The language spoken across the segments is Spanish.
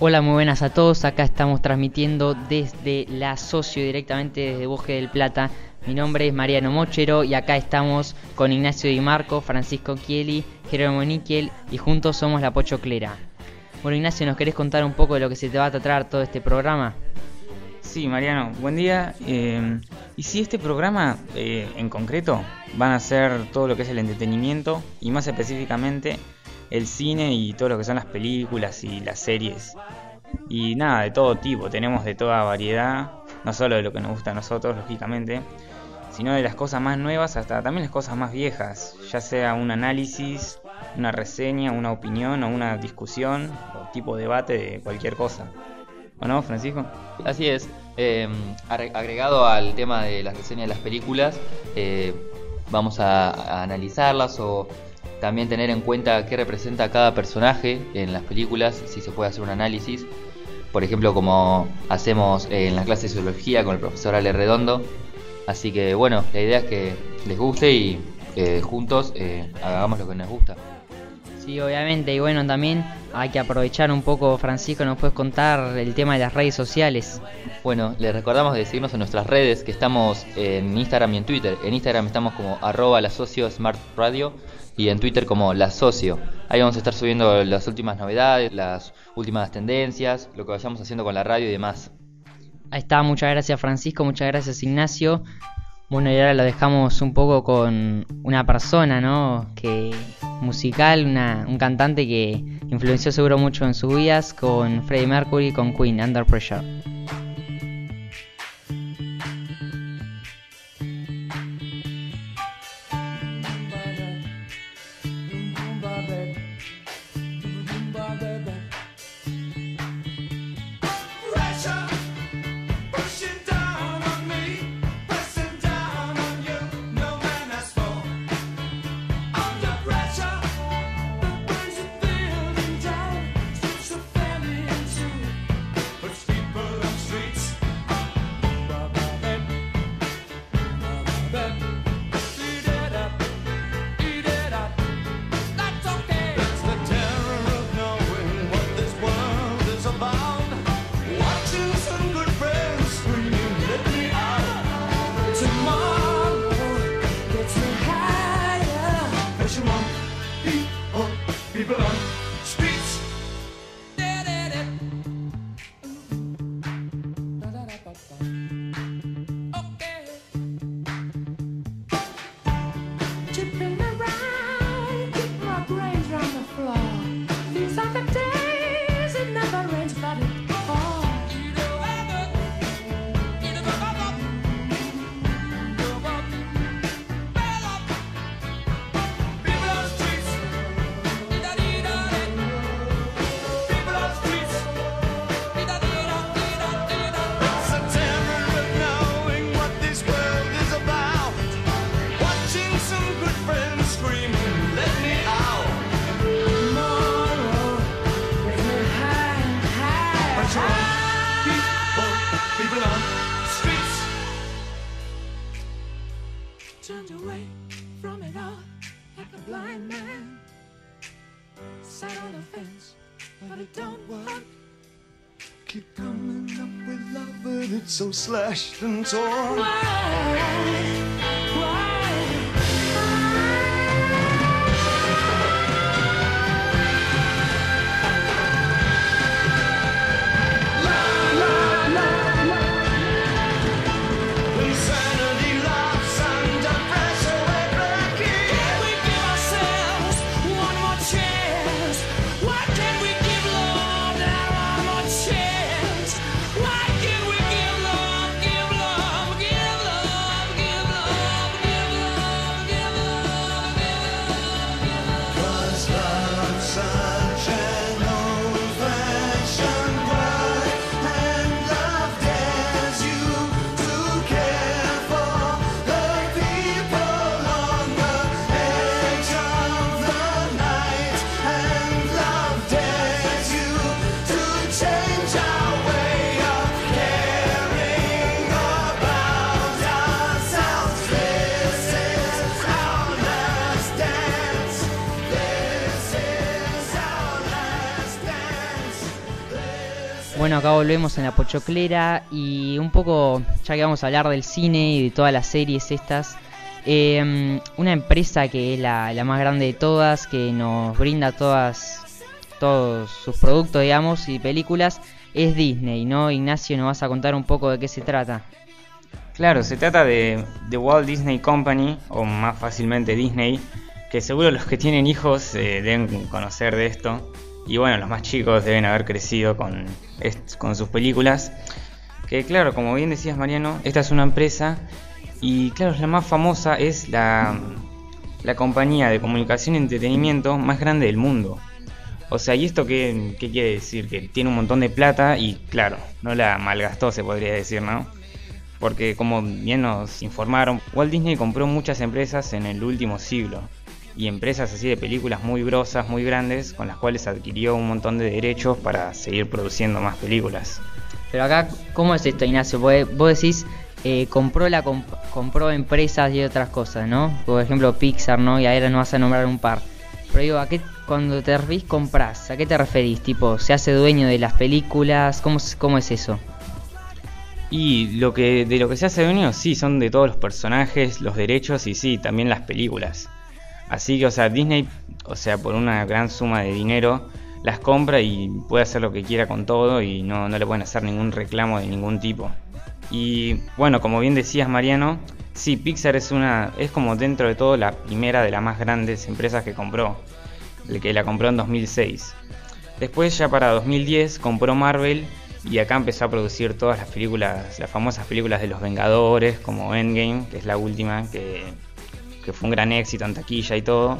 Hola, muy buenas a todos. Acá estamos transmitiendo desde la Socio directamente desde Bosque del Plata. Mi nombre es Mariano Mochero y acá estamos con Ignacio Di Marco, Francisco Chieli, Jerónimo Níquel y juntos somos la Pochoclera. Bueno, Ignacio, ¿nos querés contar un poco de lo que se te va a tratar todo este programa? Sí, Mariano, buen día. Eh, y si este programa eh, en concreto van a ser todo lo que es el entretenimiento y más específicamente el cine y todo lo que son las películas y las series. Y nada, de todo tipo, tenemos de toda variedad, no solo de lo que nos gusta a nosotros, lógicamente, sino de las cosas más nuevas hasta también las cosas más viejas, ya sea un análisis, una reseña, una opinión o una discusión o tipo de debate de cualquier cosa. ¿O no, Francisco? Así es. Eh, agregado al tema de las reseñas de las películas, eh, vamos a, analizarlas o también tener en cuenta qué representa cada personaje en las películas, si se puede hacer un análisis. Por ejemplo, como hacemos en la clase de zoología con el profesor Ale Redondo. Así que bueno, la idea es que les guste y que juntos eh, hagamos lo que nos gusta. Sí, obviamente, y bueno, también hay que aprovechar un poco, Francisco, nos puedes contar el tema de las redes sociales. Bueno, les recordamos de seguirnos en nuestras redes, que estamos en Instagram y en Twitter. En Instagram estamos como arroba la socio Smart Radio y en Twitter como la socio. Ahí vamos a estar subiendo las últimas novedades, las últimas tendencias, lo que vayamos haciendo con la radio y demás. Ahí está, muchas gracias Francisco, muchas gracias Ignacio. Bueno, y ahora lo dejamos un poco con una persona, ¿no? Que musical, una, un cantante que influenció seguro mucho en sus vidas con Freddie Mercury, con Queen, Under Pressure. Slashed and torn. Bueno, acá volvemos en la pochoclera y un poco, ya que vamos a hablar del cine y de todas las series estas, eh, una empresa que es la, la, más grande de todas, que nos brinda todas todos sus productos, digamos, y películas, es Disney, ¿no? Ignacio, ¿nos vas a contar un poco de qué se trata? Claro, se trata de, de Walt Disney Company, o más fácilmente Disney, que seguro los que tienen hijos eh, deben conocer de esto. Y bueno, los más chicos deben haber crecido con, con sus películas. Que claro, como bien decías Mariano, esta es una empresa y claro, la más famosa es la, la compañía de comunicación y entretenimiento más grande del mundo. O sea, ¿y esto qué, qué, quiere decir? Que tiene un montón de plata y claro, no la malgastó se podría decir, ¿no? Porque como bien nos informaron, Walt Disney compró muchas empresas en el último siglo y empresas así de películas muy grosas, muy grandes, con las cuales adquirió un montón de derechos para seguir produciendo más películas. Pero acá, ¿cómo es esto, Ignacio? vos decís, eh, compró la comp compró empresas y otras cosas, ¿no? Por ejemplo, Pixar, ¿no? Y ahora no vas a nombrar un par. Pero digo, ¿a qué, cuando te referís compras, ¿a qué te referís? Tipo, ¿se hace dueño de las películas? ¿Cómo, cómo es eso? Y lo que de lo que se hace dueño, sí, son de todos los personajes, los derechos y sí, también las películas. Así que, o sea, Disney, o sea, por una gran suma de dinero, las compra y puede hacer lo que quiera con todo y no, no le pueden hacer ningún reclamo de ningún tipo. Y bueno, como bien decías Mariano, sí, Pixar es una es como dentro de todo la primera de las más grandes empresas que compró, el que la compró en 2006. Después ya para 2010 compró Marvel y acá empezó a producir todas las películas, las famosas películas de los Vengadores, como Endgame, que es la última, que que fue un gran éxito en taquilla y todo.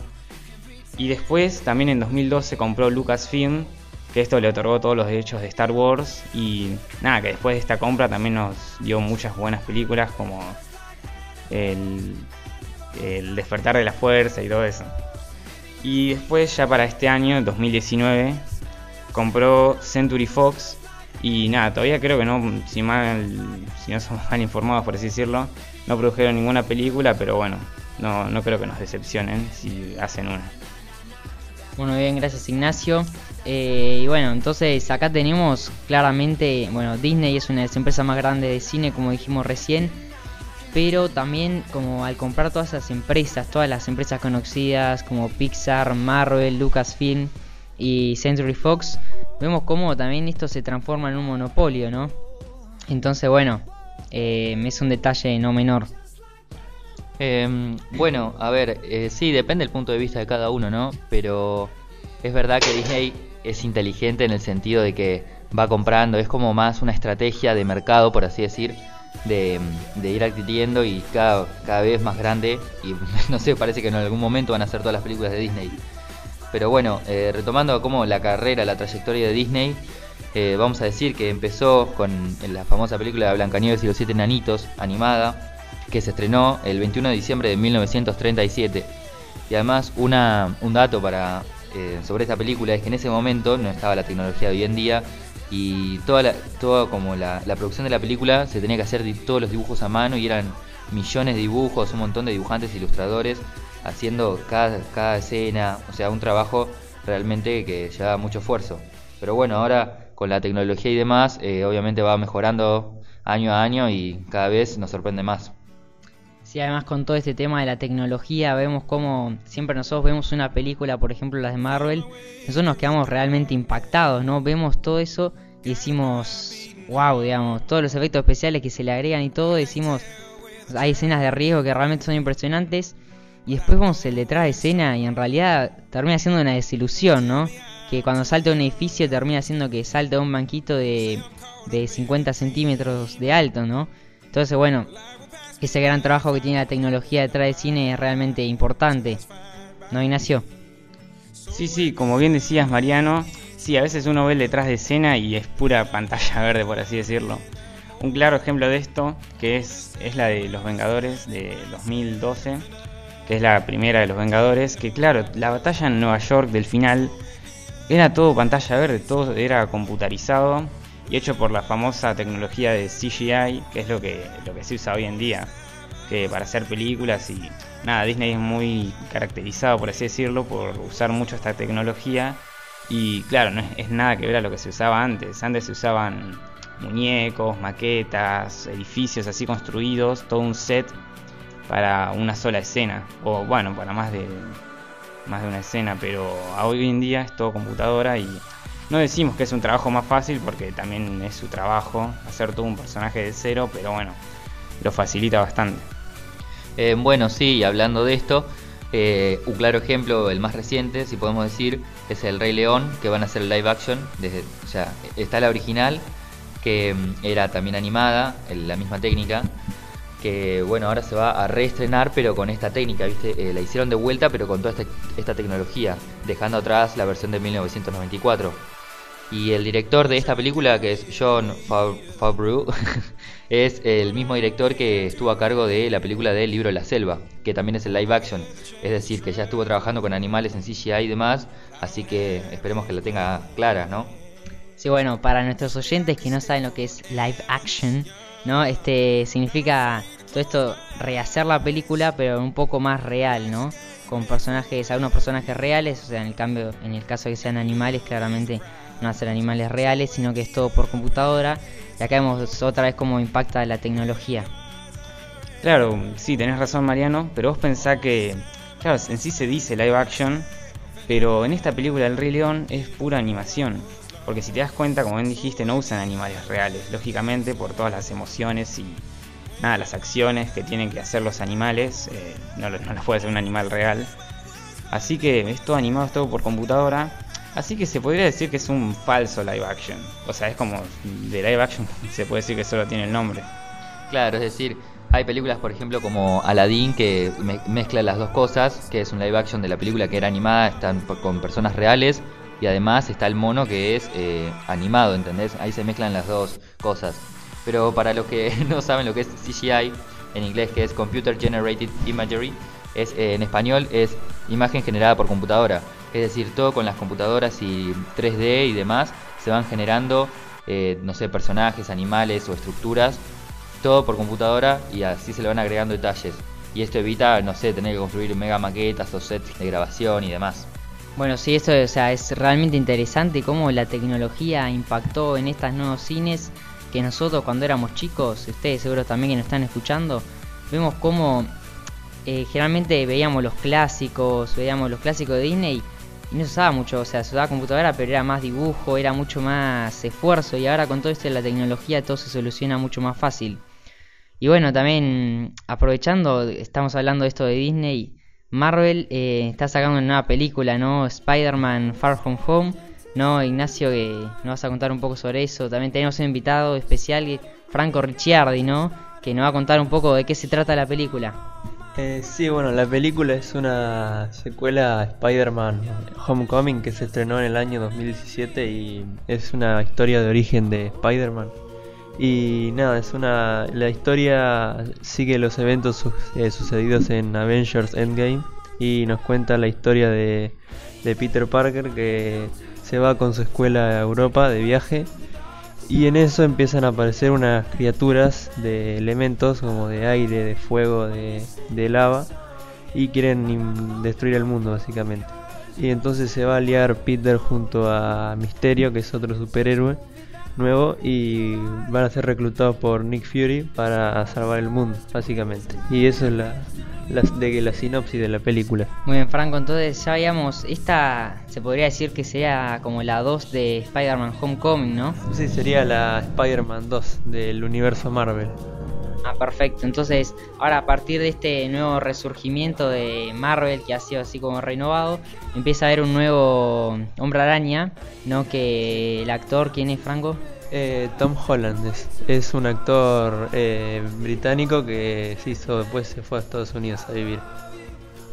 Y después, también en 2012, compró Lucasfilm, que esto le otorgó todos los derechos de Star Wars. Y nada, que después de esta compra también nos dio muchas buenas películas como el, Despertar de la Fuerza y todo eso. Y después, ya para este año, 2019, compró Century Fox. Y nada, todavía creo que no, si, mal, si no somos mal informados por así decirlo, no produjeron ninguna película, pero bueno, no, no creo que nos decepcionen si hacen una. Bueno, bien, gracias Ignacio. Eh, y bueno, entonces acá tenemos claramente, bueno, Disney es una de las empresas más grandes de cine, como dijimos recién, pero también como al comprar todas esas empresas, todas las empresas conocidas como Pixar, Marvel, Lucasfilm y Century Fox, vemos cómo también esto se transforma en un monopolio, ¿no? Entonces, bueno, eh, es un detalle no menor. Eh, bueno, a ver, eh, sí, depende del punto de vista de cada uno, ¿no? Pero es verdad que Disney es inteligente en el sentido de que va comprando, es como más una estrategia de mercado, por así decir, de, ir adquiriendo y cada, cada vez más grande. Y no sé, parece que en algún momento van a ser todas las películas de Disney. Pero bueno, eh, retomando como la carrera, la trayectoria de Disney, eh, vamos a decir que empezó con la famosa película de Blancanieves y los siete nanitos, animada, que se estrenó el 21 de diciembre de 1937. Y además una, un dato para, eh, sobre esta película es que en ese momento no estaba la tecnología de hoy en día y toda, la, toda como la, la producción de la película se tenía que hacer todos los dibujos a mano y eran millones de dibujos, un montón de dibujantes ilustradores haciendo cada, cada escena, o sea, un trabajo realmente que llevaba mucho esfuerzo. Pero bueno, ahora con la tecnología y demás, eh, obviamente va mejorando año a año y cada vez nos sorprende más. Sí, además con todo este tema de la tecnología, vemos como siempre nosotros vemos una película, por ejemplo las de Marvel, nosotros nos quedamos realmente impactados, ¿no? Vemos todo eso y decimos, wow, digamos, todos los efectos especiales que se le agregan y todo, decimos, hay escenas de riesgo que realmente son impresionantes y después vemos el detrás de escena y en realidad termina siendo una desilusión, ¿no? Que cuando salta un edificio termina siendo que salta un banquito de, de 50 centímetros de alto, ¿no? Entonces, bueno, ese gran trabajo que tiene la tecnología detrás del cine es realmente importante. ¿No, Ignacio? Sí, sí, como bien decías, Mariano, sí, a veces uno ve el detrás de escena y es pura pantalla verde, por así decirlo. Un claro ejemplo de esto, que es, es la de Los Vengadores de 2012, que es la primera de Los Vengadores, que claro, la batalla en Nueva York del final era todo pantalla verde, todo era computarizado y hecho por la famosa tecnología de CGI, que es lo que, lo que se usa hoy en día, que para hacer películas y nada, Disney es muy caracterizado, por así decirlo, por usar mucho esta tecnología Y claro, no es, nada que ver a lo que se usaba antes. Antes se usaban muñecos, maquetas, edificios así construidos, todo un set para una sola escena. O bueno, para más de, más de una escena, pero hoy en día es todo computadora y no decimos que es un trabajo más fácil porque también es su trabajo hacer todo un personaje de cero, pero bueno, lo facilita bastante. Eh, bueno, sí, hablando de esto, eh, un claro ejemplo, el más reciente, si podemos decir, es el Rey León, que van a hacer live action. Desde, está la original, que mm, era también animada, la misma técnica, que bueno, ahora se va a reestrenar, pero con esta técnica, ¿viste? Eh, la hicieron de vuelta, pero con toda esta, esta tecnología, dejando atrás la versión de 1994. Y el director de esta película, que es John Fav- Favreau, es el mismo director que estuvo a cargo de la película del libro La Selva, que también es el live action. Es decir, que ya estuvo trabajando con animales en CGI y demás, así que esperemos que la tenga clara, ¿no? Sí, bueno, para nuestros oyentes que no saben lo que es live action, ¿no? Este significa todo esto rehacer la película, pero un poco más real, ¿no? Con personajes, algunos personajes reales, o sea, en el cambio, en el caso que sean animales, claramente no hacer animales reales, sino que es todo por computadora. Y acá vemos otra vez cómo impacta la tecnología. Claro, sí, tenés razón Mariano, pero vos pensás que, claro, en sí se dice live action, pero en esta película El Rey León es pura animación. Porque si te das cuenta, como bien dijiste, no usan animales reales, lógicamente por todas las emociones y nada, las acciones que tienen que hacer los animales, eh, no, no las puede hacer un animal real. Así que es todo animado, es todo por computadora. Así que se podría decir que es un falso live action. O sea, es como de live action, se puede decir que solo tiene el nombre. Claro, es decir, hay películas, por ejemplo, como Aladdin, que me- mezcla las dos cosas, que es un live action de la película que era animada, están con personas reales, y además está el mono que es eh, animado, ¿entendés? Ahí se mezclan las dos cosas. Pero para los que no saben lo que es CGI, en inglés que es Computer Generated Imagery, es, eh, en español es imagen generada por computadora. Es decir, todo con las computadoras y 3D y demás se van generando, eh, no sé, personajes, animales o estructuras todo por computadora y así se le van agregando detalles. Y esto evita, no sé, tener que construir mega maquetas o sets de grabación y demás. Bueno, sí, esto o sea, es realmente interesante cómo la tecnología impactó en estos nuevos cines que nosotros cuando éramos chicos, ustedes seguro también que nos están escuchando, vemos cómo eh, generalmente veíamos los clásicos, veíamos los clásicos de Disney y no se usaba mucho, o sea, se usaba computadora, pero era más dibujo, era mucho más esfuerzo y ahora con todo esto de la tecnología todo se soluciona mucho más fácil. Y bueno, también aprovechando, estamos hablando de esto de Disney, Marvel eh, está sacando una nueva película, ¿no? Spider-Man Far From Home, ¿no? Ignacio, que nos vas a contar un poco sobre eso. También tenemos un invitado especial, Franco Ricciardi, ¿no? Que nos va a contar un poco de qué se trata la película. Eh, sí, bueno, la película es una secuela a Spider-Man Homecoming que se estrenó en el año 2017 y es una historia de origen de Spider-Man. Y nada, es una. La historia sigue los eventos eh, sucedidos en Avengers Endgame y nos cuenta la historia de, de Peter Parker que se va con su escuela a Europa de viaje y en eso empiezan a aparecer unas criaturas de elementos como de aire, de fuego, de, de lava y quieren destruir el mundo básicamente. Y entonces se va a liar Peter junto a Misterio, que es otro superhéroe nuevo, y van a ser reclutados por Nick Fury para salvar el mundo básicamente. Y eso es la, la, de, la sinopsis de la película. Muy bien, Franco, entonces ya veíamos, esta se podría decir que sería como la 2 de Spider-Man Homecoming, ¿no? Sí, sería la Spider-Man 2 del universo Marvel. Ah, perfecto. Entonces, ahora a partir de este nuevo resurgimiento de Marvel que ha sido así como renovado, empieza a haber un nuevo Hombre Araña, ¿no? Que el actor, ¿quién es Franco? Eh, Tom Holland es, un actor eh, británico que se hizo después se fue a Estados Unidos a vivir.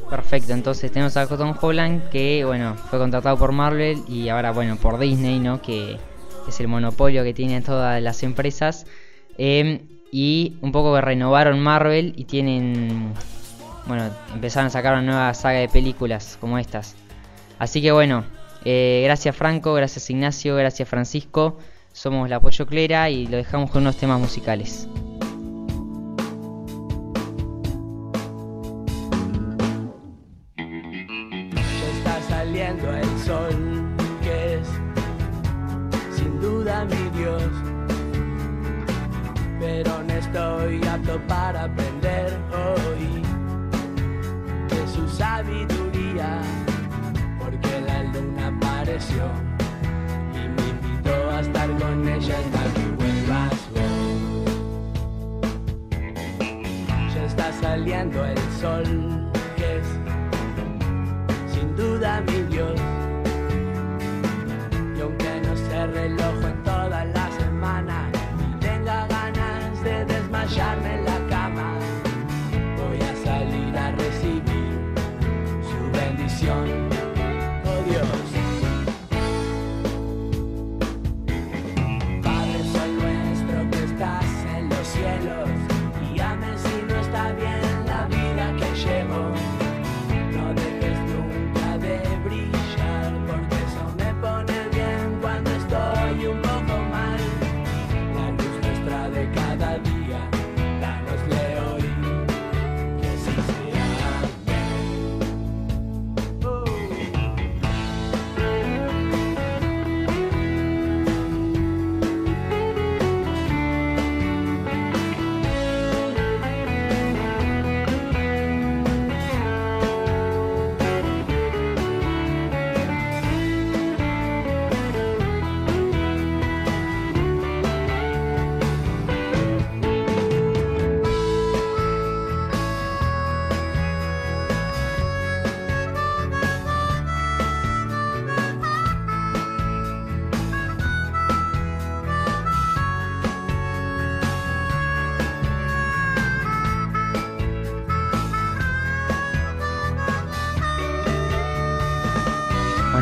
Perfecto, entonces tenemos a Tom Holland que, bueno, fue contratado por Marvel y ahora, bueno, por Disney, ¿no? Que es el monopolio que tienen todas las empresas. Eh, y un poco que renovaron Marvel y tienen, bueno, empezaron a sacar una nueva saga de películas como estas. Así que bueno, eh, gracias Franco, gracias Ignacio, gracias Francisco. Somos la Pollo Clera y lo dejamos con unos temas musicales.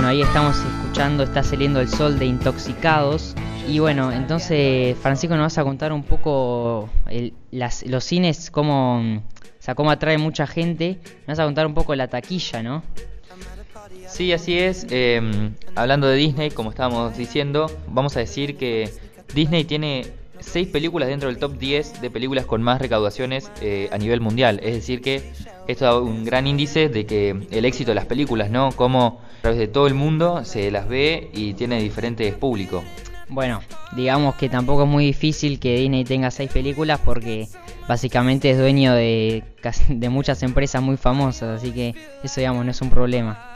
Ahí estamos escuchando Está saliendo el sol de Intoxicados. Y bueno, entonces Francisco nos vas a contar un poco el- las- los cines, cómo, o sea, cómo atrae mucha gente. Nos vas a contar un poco la taquilla, ¿no? Sí, así es. Eh, hablando de Disney, como estábamos diciendo, vamos a decir que Disney tiene 6 películas dentro del top 10 de películas con más recaudaciones eh, a nivel mundial. Es decir que esto da un gran índice de que el éxito de las películas, ¿no? Como a través de todo el mundo se las ve y tiene diferentes públicos. Bueno, digamos que tampoco es muy difícil que Disney tenga seis películas porque básicamente es dueño de, de muchas empresas muy famosas, así que eso digamos no es un problema.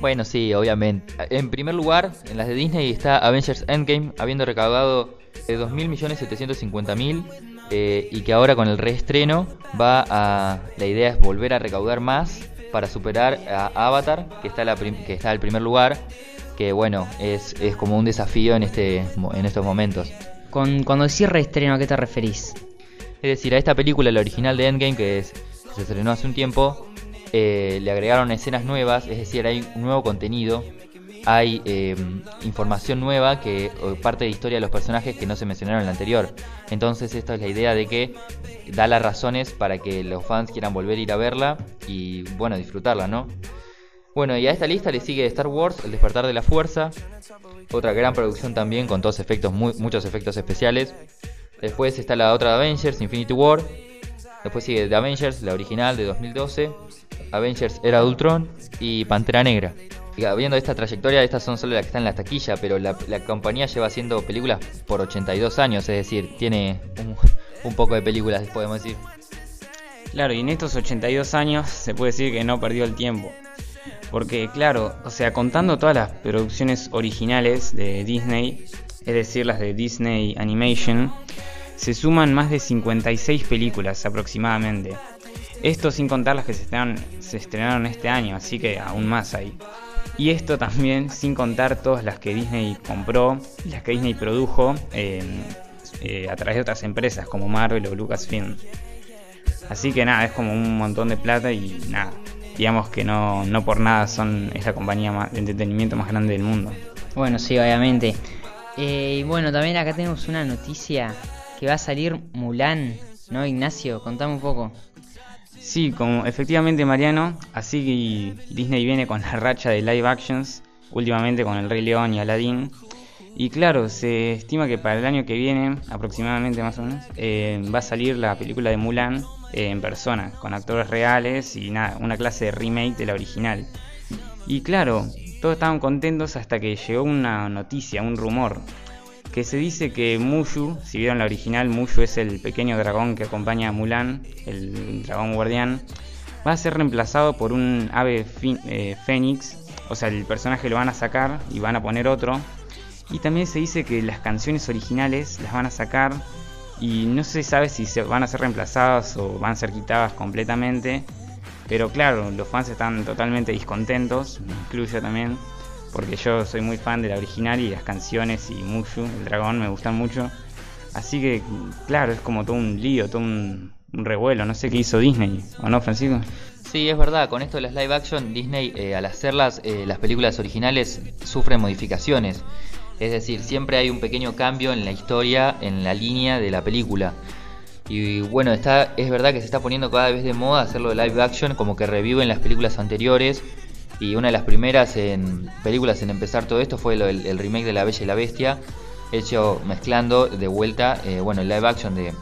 Bueno, sí, obviamente. En primer lugar, en las de Disney está Avengers Endgame, habiendo recaudado eh, 2.750.000 eh, y que ahora con el reestreno va a... La idea es volver a recaudar más para superar a Avatar, que está, la prim- que está al primer lugar, que bueno, es, es como un desafío en, este, en estos momentos. Con, cuando decís reestreno, ¿a qué te referís? Es decir, a esta película, la original de Endgame, que, es, que se estrenó hace un tiempo, eh, le agregaron escenas nuevas, es decir, hay un nuevo contenido, hay eh, información nueva que parte de historia de los personajes que no se mencionaron en la anterior. Entonces, esta es la idea de que da las razones para que los fans quieran volver a ir a verla y, bueno, disfrutarla, ¿no? Bueno, y a esta lista le sigue Star Wars, El despertar de la fuerza, otra gran producción también con todos efectos, mu- muchos efectos especiales. Después está la otra de Avengers, Infinity War. Después sigue The Avengers, la original de 2012. Avengers Era Ultron y Pantera Negra. Viendo esta trayectoria, estas son solo las que están en la taquilla, pero la, compañía lleva haciendo películas por 82 años, es decir, tiene un, poco de películas, podemos decir. Claro, y en estos 82 años se puede decir que no perdió el tiempo. Porque claro, o sea, contando todas las producciones originales de Disney, es decir, las de Disney Animation, se suman más de 56 películas aproximadamente. Esto sin contar las que se estrenaron, se estrenaron este año, así que aún más hay. Y esto también sin contar todas las que Disney compró, las que Disney produjo eh, eh, a través de otras empresas como Marvel o Lucasfilm. Así que nada, es como un montón de plata y nada. Digamos que no, no por nada son es la compañía más- de entretenimiento más grande del mundo. Bueno, sí, obviamente. Eh, y bueno, también acá tenemos una noticia que va a salir Mulan, ¿no, Ignacio? Contame un poco. Sí, como efectivamente Mariano, así que Disney viene con la racha de live actions, últimamente con El Rey León y Aladdin. Y claro, se estima que para el año que viene, aproximadamente más o menos, eh, va a salir la película de Mulan eh, en persona, con actores reales y nada, una clase de remake de la original. Y claro, todos estaban contentos hasta que llegó una noticia, un rumor, que se dice que Mushu, si vieron la original, Mushu es el pequeño dragón que acompaña a Mulan, el dragón guardián, va a ser reemplazado por un ave eh, fénix, o sea, el personaje lo van a sacar y van a poner otro. Y también se dice que las canciones originales las van a sacar y no se sabe si se van a ser reemplazadas o van a ser quitadas completamente. Pero claro, los fans están totalmente descontentos, me incluyo también, porque yo soy muy fan de la original y las canciones y Mushu, el dragón, me gustan mucho. Así que, claro, es como todo un lío, todo un, un revuelo, no sé qué hizo Disney, ¿o no, Francisco? Sí, es verdad, con esto de las live action, Disney eh, al hacerlas, eh, las películas originales sufren modificaciones. Es decir, siempre hay un pequeño cambio en la historia, en la línea de la película. Y bueno, está, es verdad que se está poniendo cada vez de moda hacerlo de live action, como que reviven las películas anteriores. Y una de las primeras en películas en empezar todo esto fue lo- el, el remake de La Bella y la Bestia, hecho mezclando de vuelta, eh, bueno, el live action de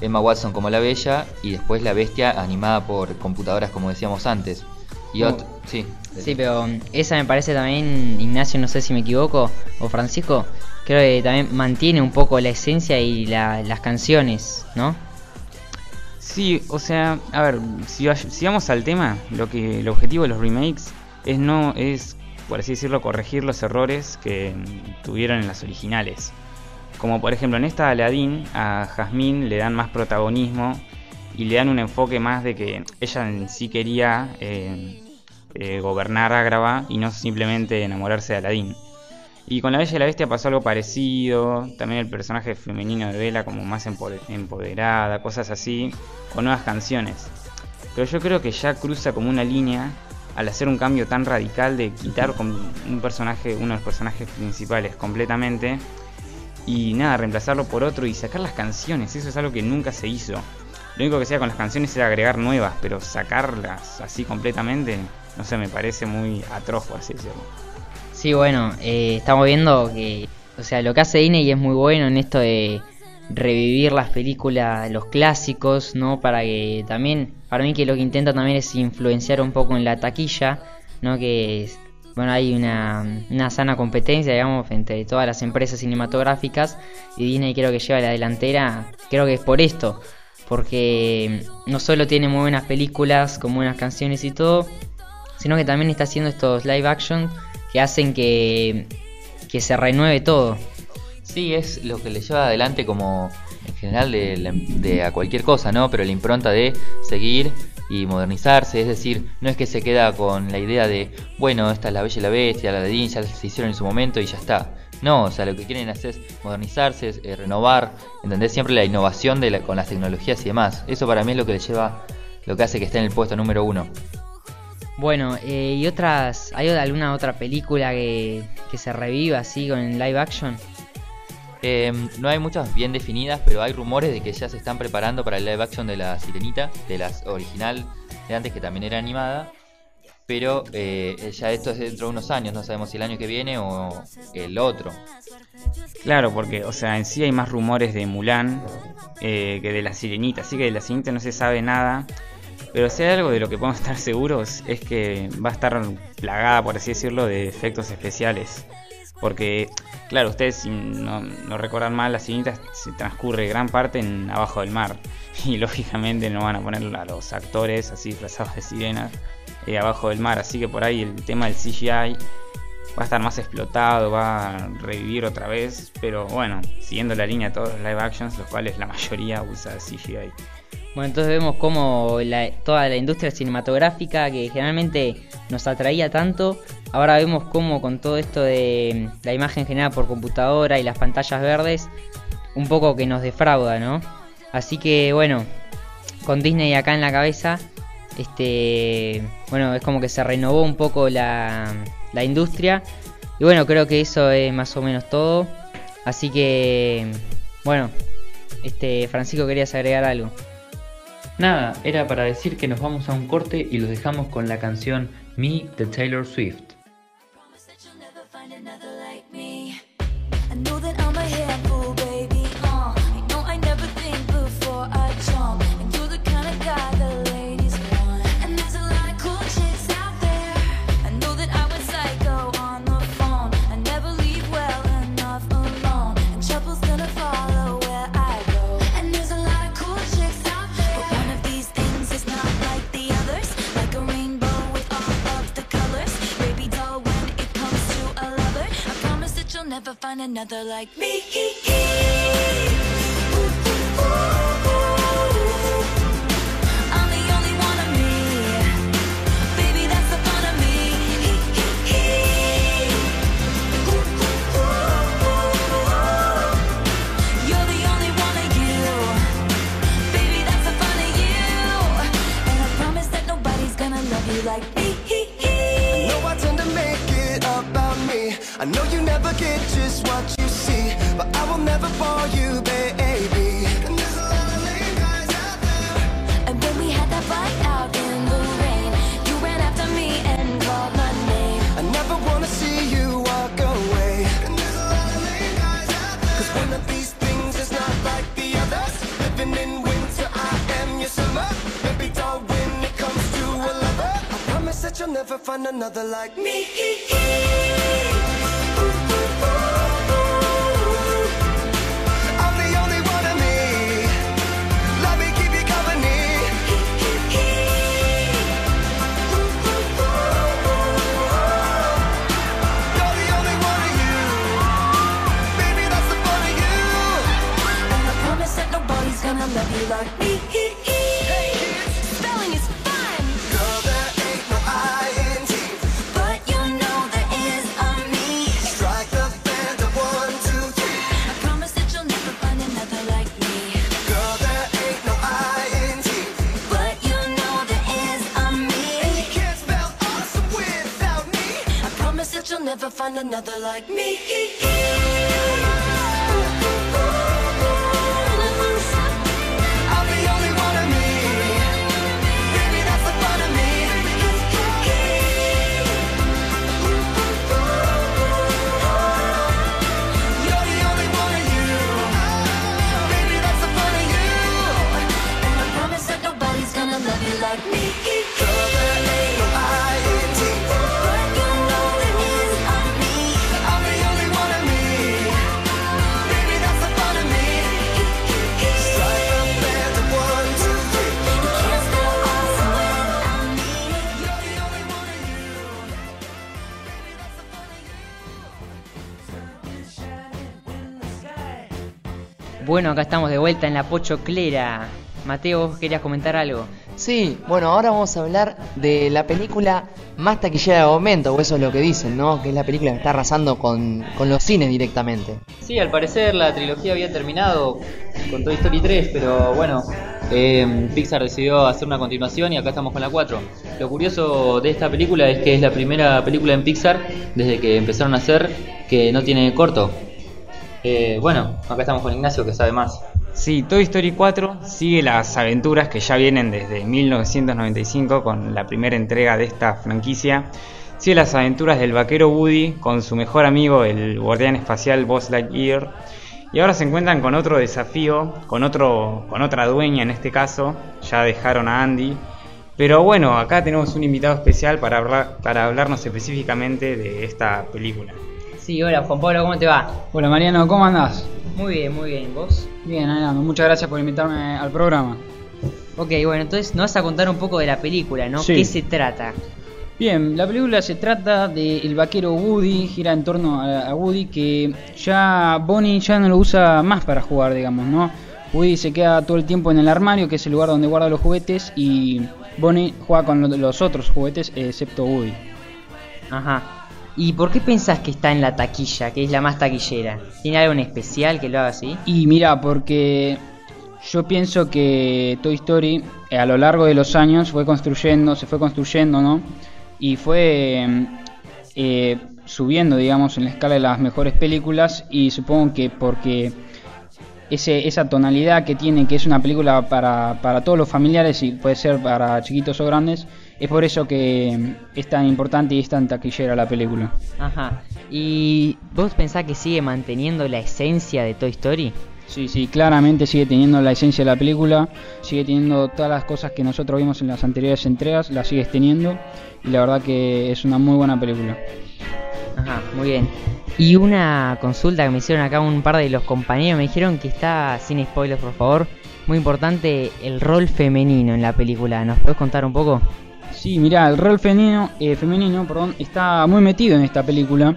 Emma Watson como la Bella y después la Bestia animada por computadoras como decíamos antes. Y ot- sí, Sí, pero mm, esa me parece también, Ignacio, no sé si me equivoco, o Francisco, creo que también mantiene un poco la esencia y la- las canciones, ¿no? Sí, o sea, a ver, si, va- si vamos al tema, lo que el objetivo de los remakes es no es, por así decirlo, corregir los errores que tuvieron en las originales. Como por ejemplo en esta Aladdin a Jasmine le dan más protagonismo y le dan un enfoque más de que ella en sí quería eh, eh, gobernar y no simplemente enamorarse de Aladdin. Y con La Bella y la Bestia pasó algo parecido, también el personaje femenino de Bella como más empoder- empoderada, cosas así, con nuevas canciones. Pero yo creo que ya cruza como una línea al hacer un cambio tan radical de quitar un personaje, uno de los personajes principales completamente y nada, reemplazarlo por otro y sacar las canciones, eso es algo que nunca se hizo. Lo único que hacía con las canciones era agregar nuevas, pero sacarlas así completamente, no sé, me parece muy atroz, así decirlo. Sí, bueno, eh, estamos viendo que, o sea, lo que hace Disney es muy bueno en esto de revivir las películas, los clásicos, ¿no? Para que también, para mí que lo que intenta también es influenciar un poco en la taquilla, ¿no? Que, bueno, hay una, una sana competencia, digamos, entre todas las empresas cinematográficas y Disney creo que lleva la delantera, creo que es por esto, porque no solo tiene muy buenas películas con buenas canciones y todo, sino que también está haciendo estos live action que hacen que, que se renueve todo. Sí, es lo que le lleva adelante como en general de, la- de a cualquier cosa, ¿no? Pero la impronta de seguir y modernizarse, es decir, no es que se queda con la idea de, bueno, esta es la Bella y la Bestia, la de Disney, ya se hicieron en su momento y ya está. No, o sea, lo que quieren hacer es modernizarse, eh, renovar, entender siempre la innovación de la- con las tecnologías y demás. Eso para mí es lo que le lleva, lo que hace que esté en el puesto número uno. Bueno, eh, y otras, ¿hay alguna otra película que, que se reviva así con live action? Eh, no hay muchas bien definidas, pero hay rumores de que ya se están preparando para el live action de la Sirenita, de la original de antes que también era animada. Pero eh, ya esto es dentro de unos años, no sabemos si el año que viene o el otro. Claro, porque, o sea, en sí hay más rumores de Mulan eh, que de la Sirenita, así que de la Sirenita no se sabe nada. Pero si hay algo de lo que podemos estar seguros es que va a estar plagada, por así decirlo, de efectos especiales. Porque, claro, ustedes si no, no recuerdan mal, la Sirenita se transcurre gran parte en abajo del mar. Y lógicamente no van a poner a los actores así disfrazados de sirenas eh, abajo del mar. Así que por ahí el tema del CGI va a estar más explotado, va a revivir otra vez, pero bueno, siguiendo la línea de todos los live actions, los cuales la mayoría usa CGI. Bueno, entonces vemos cómo la- toda la industria cinematográfica que generalmente nos atraía tanto, ahora vemos cómo con todo esto de mm, la imagen generada por computadora y las pantallas verdes, un poco que nos defrauda, ¿no? Así que bueno, con Disney acá en la cabeza, este, bueno, es como que se renovó un poco la, la industria y bueno, creo que eso es más o menos todo. Así que, bueno, este, Francisco querías agregar algo. Nada, era para decir que nos vamos a un corte y los dejamos con la canción Me de Taylor Swift. Find another like me. I know you never get just what you see, but I will never fall you, baby. And there's a lot of lame guys out there. And when we had that fight out in the rain, you ran after me and called my name. I never wanna see you walk away. And there's a lot of lame guys out there. Cause one of these things is not like the others. Living in winter, I am your summer. Maybe when it comes to a lover. I promise that you'll never find another like me. Oh. Bueno, acá estamos de vuelta en la Pochoclera. Mateo, ¿vos querías comentar algo? Sí, bueno, ahora vamos a hablar de la película más taquillera de momento, o eso es lo que dicen, ¿no? Que es la película que está arrasando con, con los cines directamente. Sí, al parecer la trilogía había terminado con Toy Story 3, pero bueno, eh, Pixar decidió hacer una continuación y acá estamos con la 4. Lo curioso de esta película es que es la primera película en Pixar desde que empezaron a hacer que no tiene corto. Eh, bueno, acá estamos con Ignacio que sabe más. Sí, Toy Story 4 sigue las aventuras que ya vienen desde 1995 con la primera entrega de esta franquicia. Sigue las aventuras del vaquero Woody con su mejor amigo, el guardián espacial Buzz Lightyear. Y ahora se encuentran con otro desafío, con, otro, con otra dueña en este caso. Ya dejaron a Andy. Pero bueno, acá tenemos un invitado especial para, hablar, para hablarnos específicamente de esta película. Sí, hola Juan Pablo, ¿cómo te va? Hola Mariano, ¿cómo andás? Muy bien, muy bien. ¿Vos? Bien, Mariano, muchas gracias por invitarme al programa. Ok, bueno, entonces nos vas a contar un poco de la película, ¿no? Sí. ¿Qué se trata? Bien, la película se trata del vaquero Woody, gira en torno a, a Woody que ya Bonnie ya no lo usa más para jugar, digamos, ¿no? Woody se queda todo el tiempo en el armario, que es el lugar donde guarda los juguetes, y Bonnie juega con lo- los otros juguetes, excepto Woody. Ajá. ¿Y por qué pensás que está en la taquilla, que es la más taquillera? ¿Tiene algo en especial que lo haga así? Y mira, porque yo pienso que Toy Story eh, a lo largo de los años fue construyendo, se fue construyendo, ¿no? Y fue eh, subiendo, digamos, en la escala de las mejores películas y supongo que porque ese, esa tonalidad que tiene, que es una película para, para todos los familiares y puede ser para chiquitos o grandes, es por eso que mm, es tan importante y es tan taquillera la película. Ajá. ¿Y vos pensás que sigue manteniendo la esencia de Toy Story? Sí, sí, claramente sigue teniendo la esencia de la película, sigue teniendo todas las cosas que nosotros vimos en las anteriores entregas, las sigues teniendo y la verdad que es una muy buena película. Ajá, muy bien. Y una consulta que me hicieron acá un par de los compañeros, me dijeron que está, sin spoilers por favor, muy importante el rol femenino en la película. ¿Nos puedes contar un poco? Sí, mira, el rol femenino, eh, femenino perdón, está muy metido en esta película,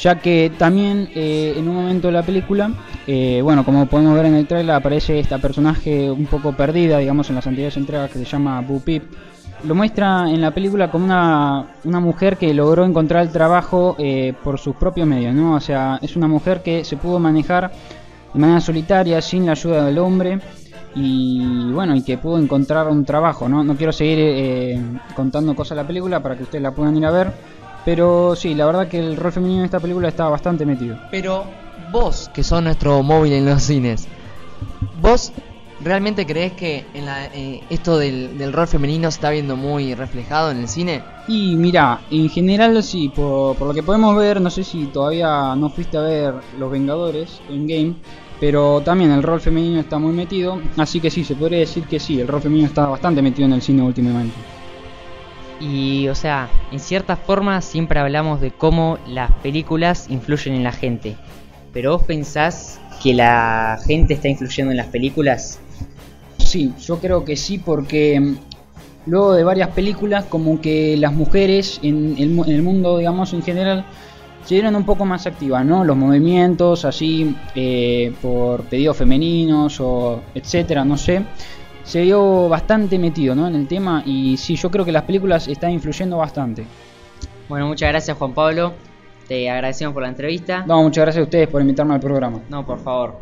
ya que también eh, en un momento de la película, eh, bueno, como podemos ver en el trailer, aparece esta personaje un poco perdida, digamos, en las anteriores entregas que se llama Boo Peep. Lo muestra en la película como una, una mujer que logró encontrar el trabajo eh, por sus propios medios, ¿no? O sea, es una mujer que se pudo manejar de manera solitaria, sin la ayuda del hombre, y bueno, y que pudo encontrar un trabajo, ¿no? No quiero seguir eh, contando cosas de la película para que ustedes la puedan ir a ver, pero sí, la verdad que el rol femenino en esta película está bastante metido. Pero vos, que sos nuestro móvil en los cines, ¿vos realmente crees que en la, eh, esto del, del rol femenino se está viendo muy reflejado en el cine? Y mira, en general sí, por, por lo que podemos ver, no sé si todavía no fuiste a ver Los Vengadores en game, pero también el rol femenino está muy metido, así que sí, se podría decir que sí, el rol femenino está bastante metido en el cine últimamente. Y, o sea, en cierta forma siempre hablamos de cómo las películas influyen en la gente. Pero vos pensás que la gente está influyendo en las películas? Sí, yo creo que sí porque mm, luego de varias películas como que las mujeres en el, en el mundo, digamos, en general, se dieron un poco más activas, ¿no? Los movimientos así eh, por pedidos femeninos o etcétera, no sé. Se vio bastante metido, ¿no? En el tema y sí, yo creo que las películas están influyendo bastante. Bueno, muchas gracias Juan Pablo. Te agradecemos por la entrevista. No, muchas gracias a ustedes por invitarme al programa. No, por favor.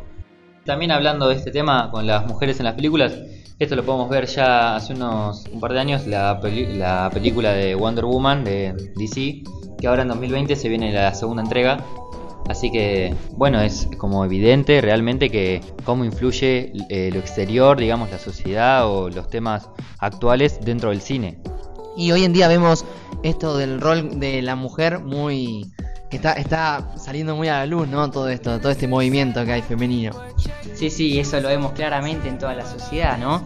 También hablando de este tema con las mujeres en las películas, esto lo podemos ver ya hace unos un par de años, la, peli- la película de Wonder Woman de DC, que ahora en 2020 se viene la segunda entrega. Así que, bueno, es como evidente realmente que cómo influye eh, lo exterior, digamos, la sociedad o los temas actuales dentro del cine. Y hoy en día vemos esto del rol de la mujer muy... que está, está saliendo muy a la luz, ¿no? Todo esto, todo este movimiento que hay femenino. Sí, sí, eso lo vemos claramente en toda la sociedad, ¿no?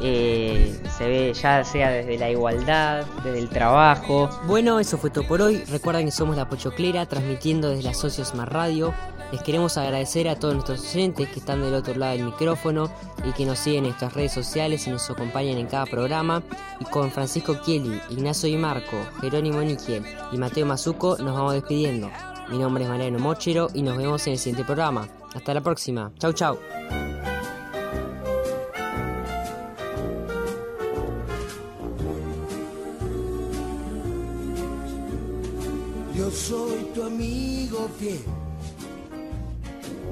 Eh, se ve ya sea desde la igualdad, desde el trabajo. Bueno, eso fue todo por hoy. Recuerden que somos La Pochoclera, transmitiendo desde la Socios Más Radio. Les queremos agradecer a todos nuestros oyentes que están del otro lado del micrófono y que nos siguen en nuestras redes sociales y nos acompañan en cada programa. Y con Francisco Chieli, Ignacio Di Marco, Jerónimo Niquiel y Mateo Mazuco nos vamos despidiendo. Mi nombre es Mariano Mochero y nos vemos en el siguiente programa. Hasta la próxima. Chau, chau. Yo soy tu amigo fiel.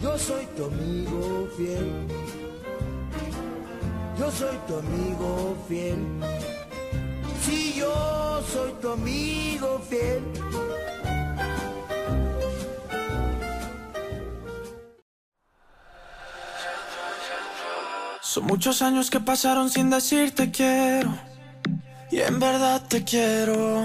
Yo soy tu amigo fiel. Yo soy tu amigo fiel. Si yo soy tu amigo fiel. Son muchos años que pasaron sin decirte quiero. Y en verdad te quiero.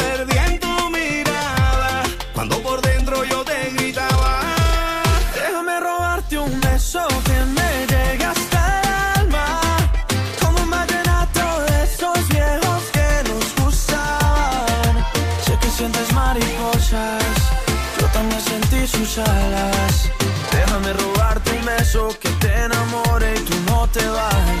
tus alas. Déjame robarte un beso que te enamore y tú no te vayas.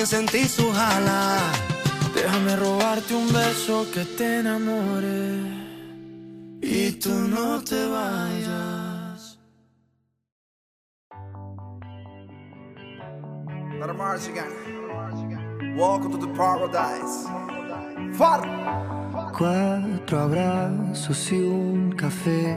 también sentí sus alas. Déjame robarte un beso que te enamore y tú no te vayas. Let march again. Welcome to the paradise. Far. Cuatro abrazos y un café.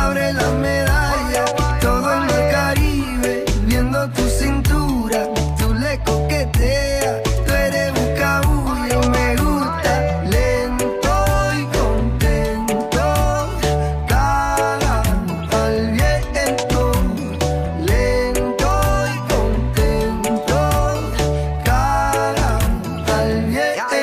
abre la medalla. Todo en el Caribe, viendo tu cintura. Tú le coqueteas, tú eres buscabullo. Me gusta lento y contento. Caga al viento, lento y contento. Caga al viento.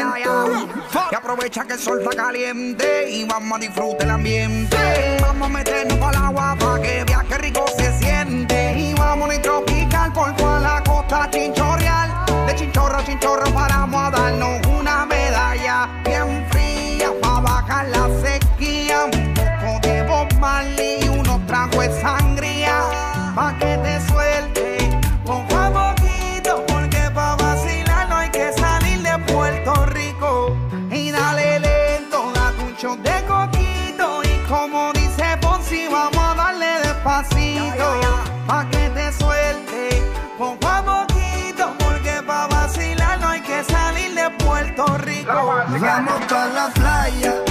Y aprovecha que el sol está caliente y vamos a disfrutar el ambiente. Vamos a meternos al agua para que viaje rico se siente. Y vamos a tropical por toda la costa chinchorreal. De chinchorro a chinchorro paramos a darnos una medalla bien fría para bajar la sequía. Un poco de Bob y unos tragos de sangría. Pa' que te Vamos pa la playa,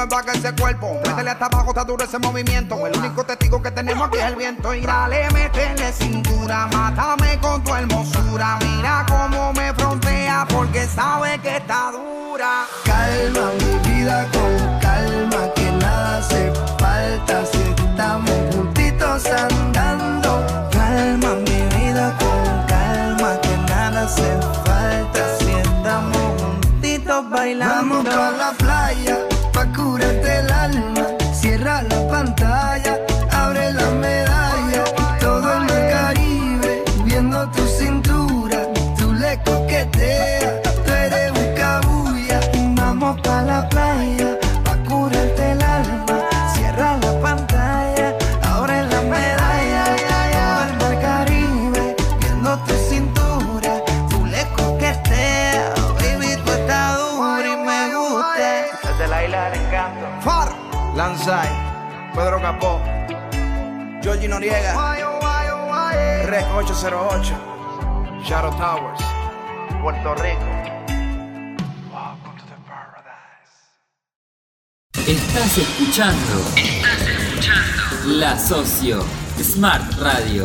me vaga ese cuerpo. Métele hasta abajo, está duro ese movimiento. El único testigo que tenemos aquí es el viento. Y dale, métele cintura, mátame con tu hermosura. Mira cómo me frontea, porque sabe que está dura. Calma mi vida con calma, que nada hace falta si estamos juntitos andando. Calma mi vida con calma, que nada hace falta si estamos juntitos bailando. Vamos para la playa Vámonos pa' la playa, pa' curarte el alma. Cierra la pantalla, ahora es la medalla. Al mar Caribe, viendo tu cintura. Tú le coqueteas, baby, tú estás dura y me gusta. Desde la isla del encanto. Far. Lanzai, Pedro Capó, Georgie Noriega, Red 808, Shadow Towers, Puerto Rico. Estás escuchando. Estás escuchando. La Socio Smart Radio.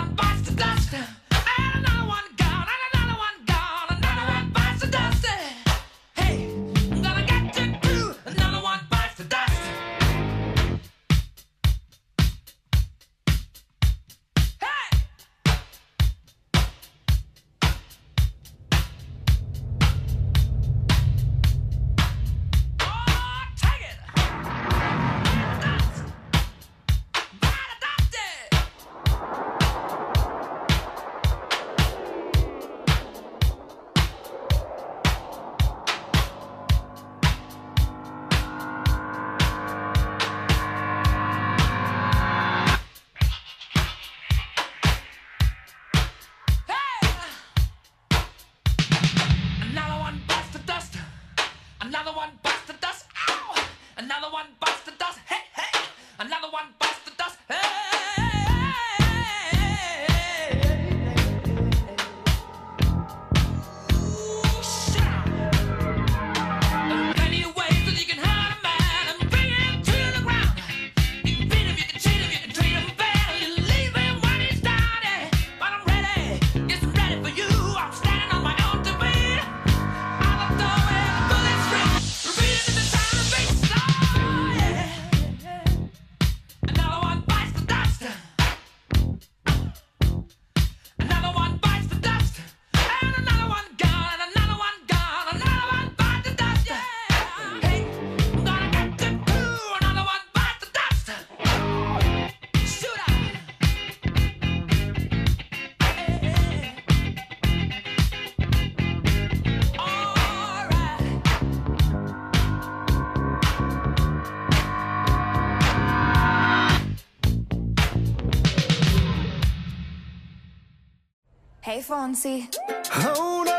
one bites the dust. Oh no.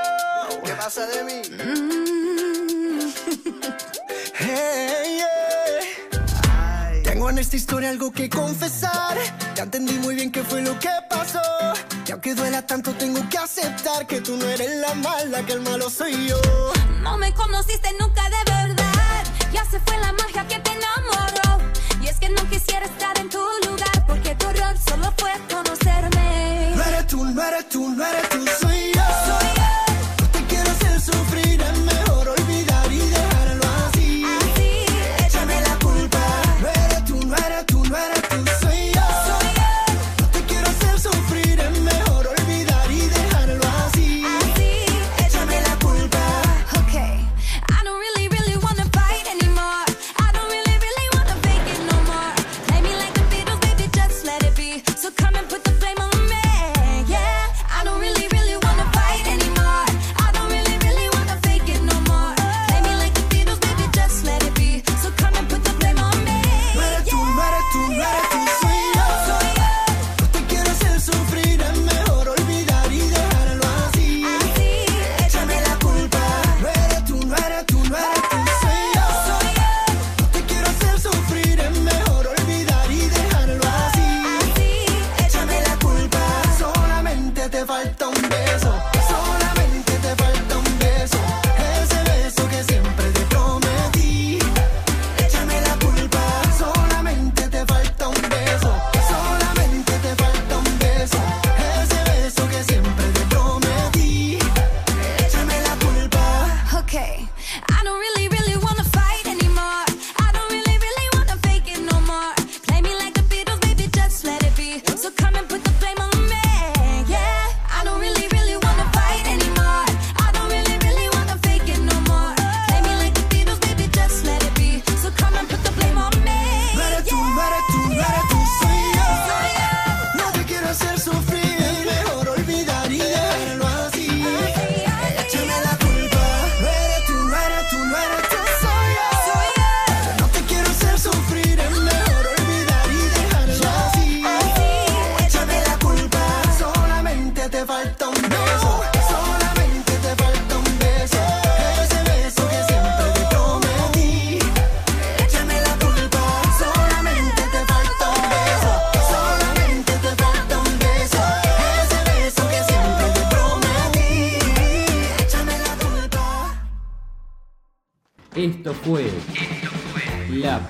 ¿Qué pasa de mí? Mm. Tengo en esta historia algo que confesar. Ya entendí muy bien qué fue lo que pasó. Y aunque duela tanto, tengo que aceptar que tú no eres la mala, que el malo soy yo. No me conociste nunca de verdad. Ya se fue la magia que te enamoró. Mujeres, tus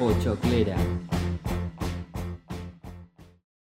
어, 8초